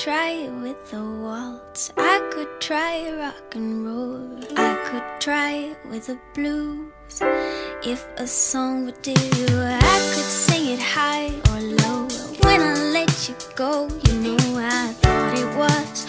try it with a waltz. I could try rock and roll. I could try it with the blues. If a song would do, I could sing it high or low. When I let you go, you know I thought it was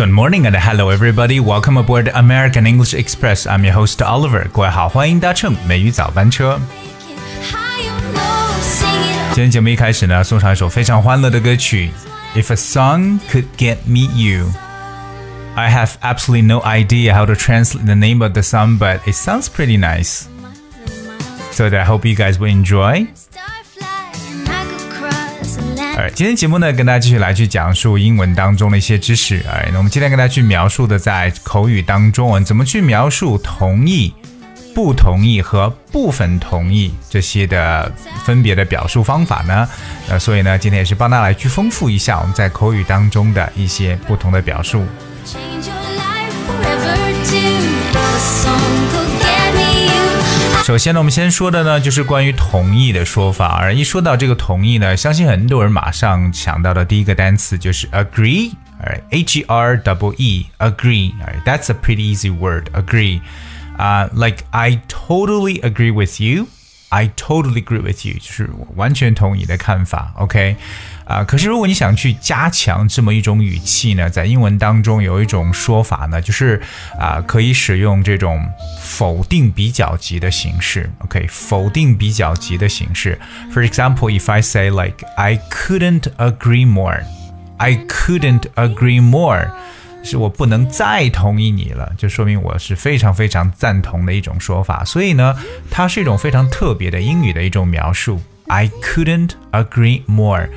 Good morning and hello everybody. Welcome aboard American English Express. I'm your host Oliver. 各位好，欢迎搭乘美语早班车。 Make it high or low, sing it 今天节目一开始呢，送上一首非常欢乐的歌曲。If a song could get me you. I have absolutely no idea how to translate the name of the song, but it sounds pretty nice. So I hope you guys will enjoy. 今天节目呢，跟大家继续来去讲述英文当中的一些知识。哎，那我们今天跟大家去描述的，在口语当中，怎么去描述同意、不同意和部分同意这些的分别的表述方法呢？呃，所以呢，今天也是帮大家来去丰富一下我们在口语当中的一些不同的表述。Change your life forever too. If a song 首先呢，我们先说的呢，就是关于同意的说法。而一说到这个同意呢，相信很多人马上想到的第一个单词就是 agree。Alright, H E R double E, agree. Alright, that's a pretty easy word, agree. Uh, like I totally agree with you. I totally agree with you，就是我完全同意你的看法，OK， 啊、可是如果你想去加强这么一种语气呢，在英文当中有一种说法呢，就是啊、可以使用这种否定比较级的形式，OK，否定比较级的形式。For example, if I say like I couldn't agree more, I couldn't agree more. 是我不能再同意你了，就说明我是非常非常赞同的一种说法。所以呢，它是一种非常特别的英语的一种描述。I couldn't agree more，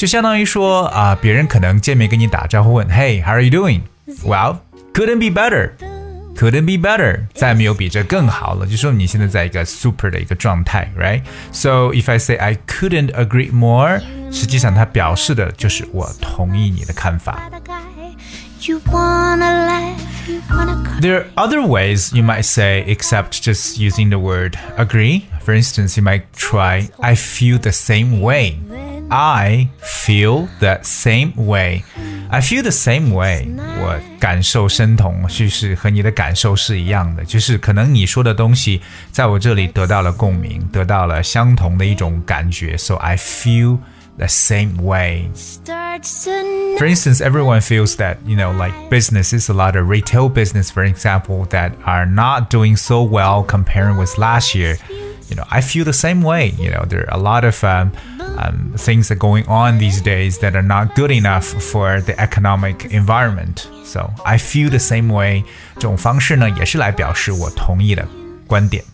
就相当于说啊、别人可能见面跟你打招呼问，Hey，how are you doing？Well, couldn't be better。Couldn't be better，再没有比这更好了，就说明你现在在一个 super 的一个状态，right？So if I say I couldn't agree more，实际上它表示的就是我同意你的看法。 The guy you wanna laugh, you wanna cry. There are other ways you might say except just using the word agree. For instance, you might try, I feel the same way. I feel the same way. I feel the same way. 我感受生同，就是和你的感受是一样的，就是可能你说的东西在我这里得到了共鸣，得到了相同的一种感觉。So I feel the same way. Starts to For instance, everyone feels that, you know, like businesses, a lot of retail business, for example, that are not doing so well comparing with last year. You know, I feel the same way. You know, there are a lot of um, um, things that are going on these days that are not good enough for the economic environment. So I feel the same way. 这种方式呢，也是来表示我同意的观点。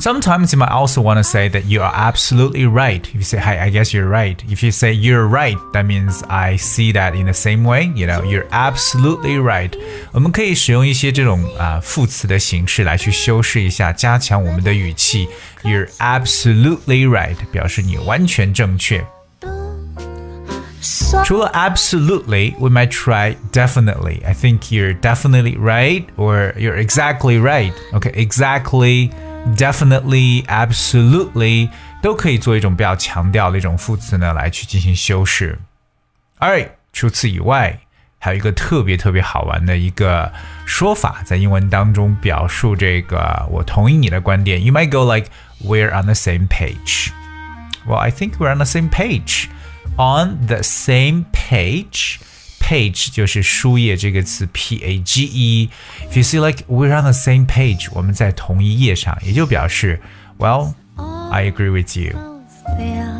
Sometimes you might also want to say that you are absolutely right. If you say, "Hi, I guess you're right." If you say you're right, that means I see that in the same way. You know, you're absolutely right. 我们可以使用一些这种啊、副词的形式来去修饰一下，加强我们的语气。You're absolutely right，表示你完全正确。 so 除了 absolutely, we might try definitely. I think you're definitely right, or you're exactly right. Okay, exactly, definitely, absolutely 都可以做一种比较强调的一种副词呢，来去进行修饰。Alright，除此以外，还有一个特别特别好玩的一个说法，在英文当中表述这个我同意你的观点。You might go like, "We're on the same page." Well, I think we're on the same page. On the same page. Page 就是书页这个词，P A G E。If you see like we're on the same page，我们在同一页上，也就表示 Well, I agree with you。 there.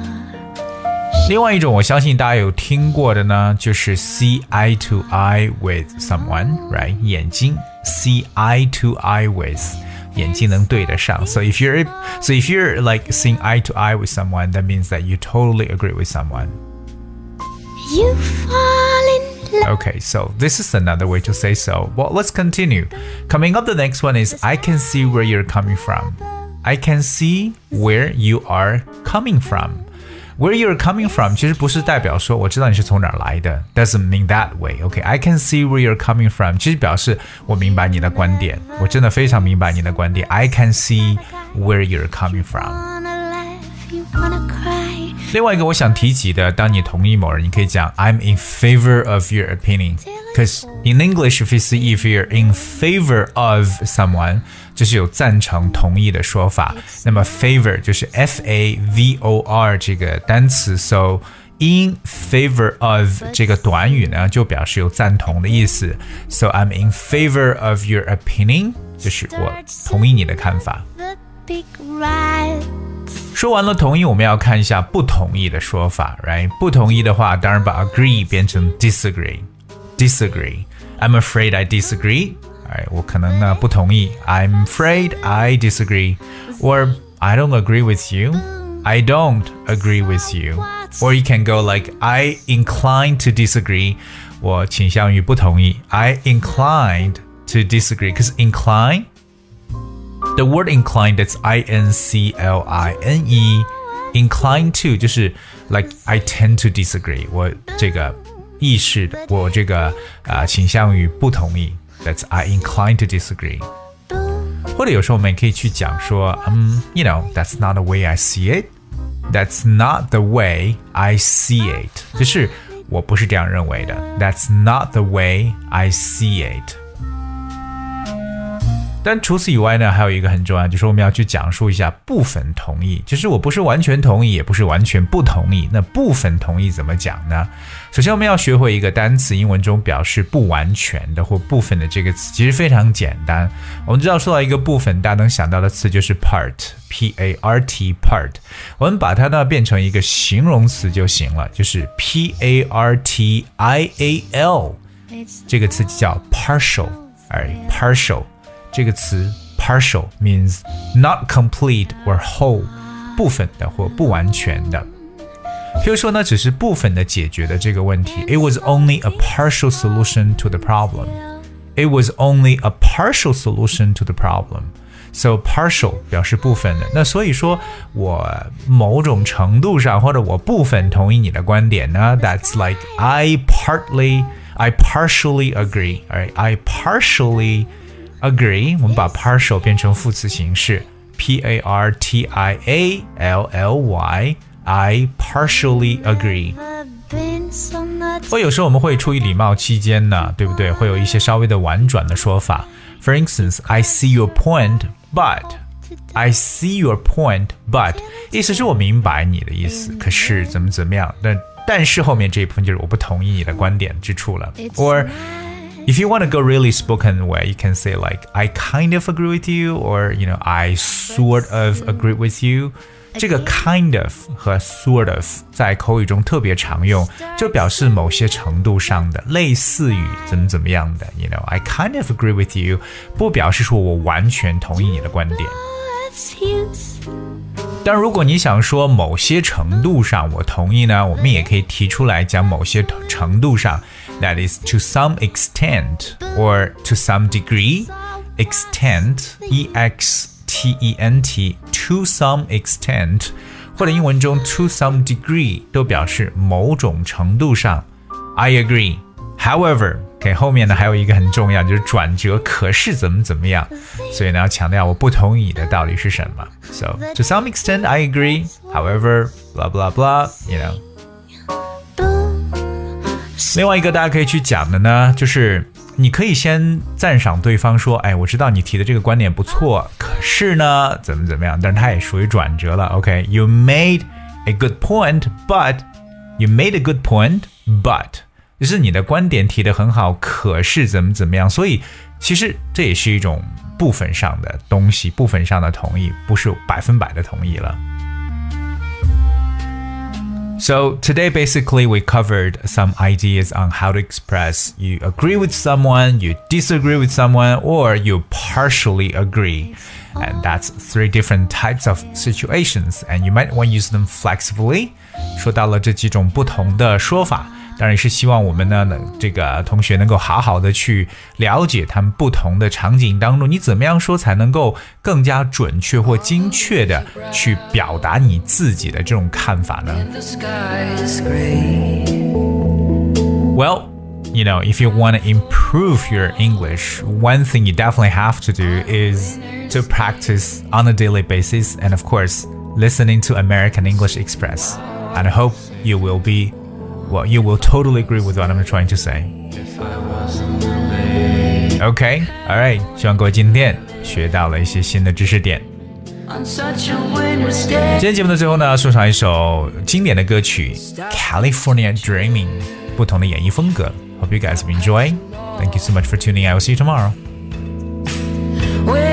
另外一种，我相信大家有听过的呢，就是 see eye to eye with someone，right？眼睛 see eye to eye with，眼睛能对得上。So if you're so if you're like seeing eye to eye with someone, that means that you totally agree with someone. You fall in love. Okay, so this is another way to say so. Well, let's continue. Coming up, the next one is I can see where you're coming from. I can see where you are coming from. Where you're coming from，其实不是代表说我知道你是从哪儿来的，doesn't mean that way。OK，I can see where you're coming from，其实表示我明白你的观点，我真的非常明白你的观点。I can see where you're coming from。 另外一个我想提及的，当你同意某人，你可以讲 I'm in favor of your opinion。Because in English, if you see if you're in favor of someone，就是有赞成、同意的说法。那么 favor 就是 F A V O R 这个单词，so in favor of 这个短语呢，就表示有赞同的意思。So I'm in favor of your opinion，就是我同意你的看法。 说完了同意，我们要看一下不同意的说法，right？不同意的话，当然把 agree 变成 disagree。disagree. I'm afraid I disagree. 哎，我可能呢不同意。I'm afraid I disagree. Or I don't agree with you. I don't agree with you. Or you can go like I incline to disagree. 我倾向于不同意。I inclined to disagree. Because incline, the word incline that's I N C L I N E. Incline to 就是 like I tend to disagree. 我这个意识的，我这个啊、呃、倾向于不同意。That's I incline to disagree。或者有时候我们也可以去讲说，嗯，you know，that's not the way I see it。That's not the way I see it，就是我不是这样认为的。That's not the way I see it。 但除此以外呢，还有一个很重要，就是我们要去讲述一下部分同意，其实我不是完全同意，也不是完全不同意。那部分同意怎么讲呢？首先，我们要学会一个单词，英文中表示不完全的或部分的这个词，其实非常简单。我们知道说到一个部分，大家能想到的词就是 part，p a r t part。我们把它呢变成一个形容词就行了，就是 p a r t i a l，这个词叫 partial，哎，partial。这个词 partial means not complete or whole，部分的或不完全的。譬如说呢，只是部分的解决的这个问题。It was only a partial solution to the problem. It was only a partial solution to the problem. So partial 表示部分的。那所以说我某种程度上或者我部分同意你的观点呢？That's like I partly, I partially agree. Alright, I partially agree，我们把 partial 变成副词形式，p a r t i a l l y，I partially agree。或有时候我们会出于礼貌期间呢，对不对？会有一些稍微的婉转的说法。For instance, I see your point, but I see your point, but 意思是我明白你的意思，可是怎么怎么样？但但是后面这一部分就是我不同意你的观点之处了。Or if you want to go really spoken way, you can say like I kind of agree with you, or you know I sort of agree with you. 这个 kind of 和 sort of 在口语中特别常用，就表示某些程度上的，类似于怎么怎么样的。You know, I kind of agree with you，不表示说我完全同意你的观点。但如果你想说某些程度上我同意呢，我们也可以提出来讲某些程度上。 That is to some extent or to some degree. Extent, e x t e n t, to some extent，或者英文中 to some degree 都表示某种程度上。I agree. However，给、okay, 后面呢还有一个很重要，就是转折，可是怎么怎么样，所以呢要强调我不同意的到底是什么。So to some extent I agree. However, blah blah blah. You know. 另外一个大家可以去讲的呢，就是你可以先赞赏对方说，哎，我知道你提的这个观点不错，可是呢，怎么怎么样？但是它也属于转折了。OK，you、made a good point，but you made a good point，but 就是你的观点提的很好，可是怎么怎么样？所以其实这也是一种部分上的东西，部分上的同意，不是百分百的同意了。So today basically we covered some ideas on how to express you agree with someone, you disagree with someone, or you partially agree. And that's three different types of situations, and you might want to use them flexibly. 说到了这几种不同的说法。 当然是希望我们呢，能这个同学能够好好的去了解他们不同的场景当中，你怎么样说才能够更加准确或精确的去表达你自己的这种看法呢？Well. you know, if you want to improve your English, one thing you definitely have to do is to practice on a daily basis and, of course, listening to American English Express. And I hope you will be, well, you will totally agree with what I'm trying to say. Okay, alright，希望各位今天学到了一些新的知识点。今天节目的最后呢，送上一首经典的歌曲《California Dreaming》，不同的演绎风格。Hope you guys have enjoyed. Thank you so much for tuning in. I will see you tomorrow. Well,